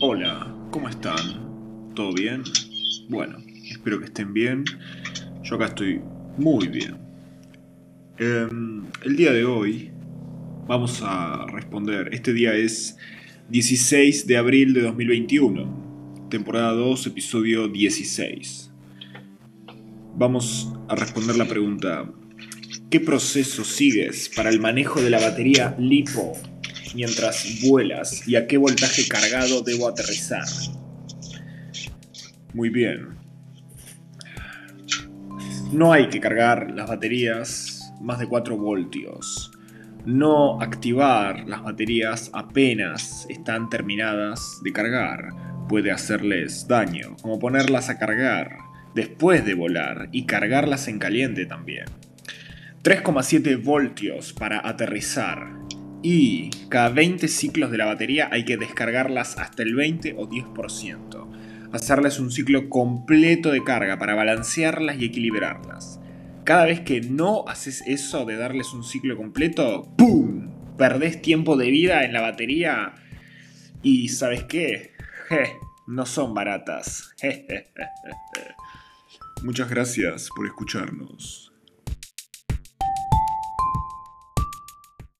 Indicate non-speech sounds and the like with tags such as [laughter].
Hola, ¿cómo están? ¿Todo bien? Bueno, espero que estén bien. Yo acá estoy muy bien. Em, el día de hoy vamos a responder. Este día es 16 de abril de 2021, temporada 2, episodio 16. Vamos a responder la pregunta, ¿qué proceso sigues para el manejo de la batería LiPo mientras vuelas y a qué voltaje cargado debo aterrizar. Muy bien. No hay que cargar las baterías más de 4 voltios. No activar las baterías apenas están terminadas de cargar puede hacerles daño, como ponerlas a cargar después de volar y cargarlas en caliente también. 3,7 voltios para aterrizar y cada 20 ciclos de la batería hay que descargarlas hasta el 20 o 10%. Hacerles un ciclo completo de carga para balancearlas y equilibrarlas. Cada vez que no haces eso de darles un ciclo completo, ¡pum! Perdés tiempo de vida en la batería y ¿sabes qué? no son baratas. [laughs] Muchas gracias por escucharnos.